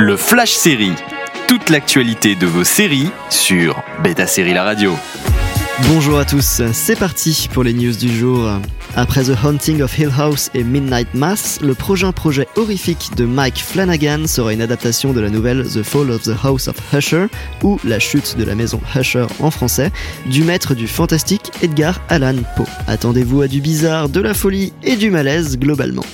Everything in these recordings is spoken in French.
Le Flash Série. Toute l'actualité de vos séries sur Beta Série La Radio. Bonjour à tous, c'est parti pour les news du jour. Après The Haunting of Hill House et Midnight Mass, le prochain projet horrifique de Mike Flanagan sera une adaptation de la nouvelle The Fall of the House of Usher, ou La chute de la maison Usher en français, du maître du fantastique Edgar Allan Poe. Attendez-vous à du bizarre, de la folie et du malaise globalement.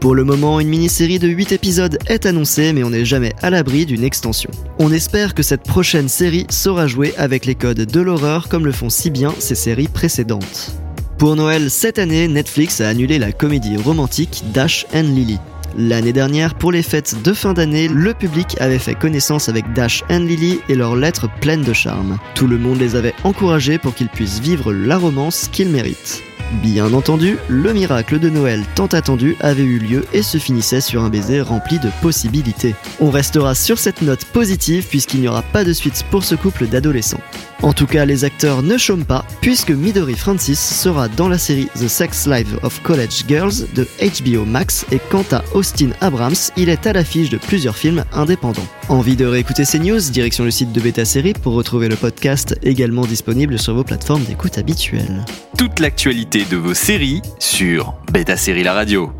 Pour le moment, une mini-série de 8 épisodes est annoncée, mais on n'est jamais à l'abri d'une extension. On espère que cette prochaine série saura jouer avec les codes de l'horreur comme le font si bien ses séries précédentes. Pour Noël cette année, Netflix a annulé la comédie romantique Dash and Lily. L'année dernière, pour les fêtes de fin d'année, le public avait fait connaissance avec Dash and Lily et leurs lettres pleines de charme. Tout le monde les avait encouragés pour qu'ils puissent vivre la romance qu'ils méritent. Bien entendu, le miracle de Noël tant attendu avait eu lieu et se finissait sur un baiser rempli de possibilités. On restera sur cette note positive puisqu'il n'y aura pas de suite pour ce couple d'adolescents. En tout cas, les acteurs ne chôment pas, puisque Midori Francis sera dans la série The Sex Life of College Girls de HBO Max, et quant à Austin Abrams, il est à l'affiche de plusieurs films indépendants. Envie de réécouter ces news Direction le site de Beta Série pour retrouver le podcast également disponible sur vos plateformes d'écoute habituelles. De vos séries sur Beta Série La Radio.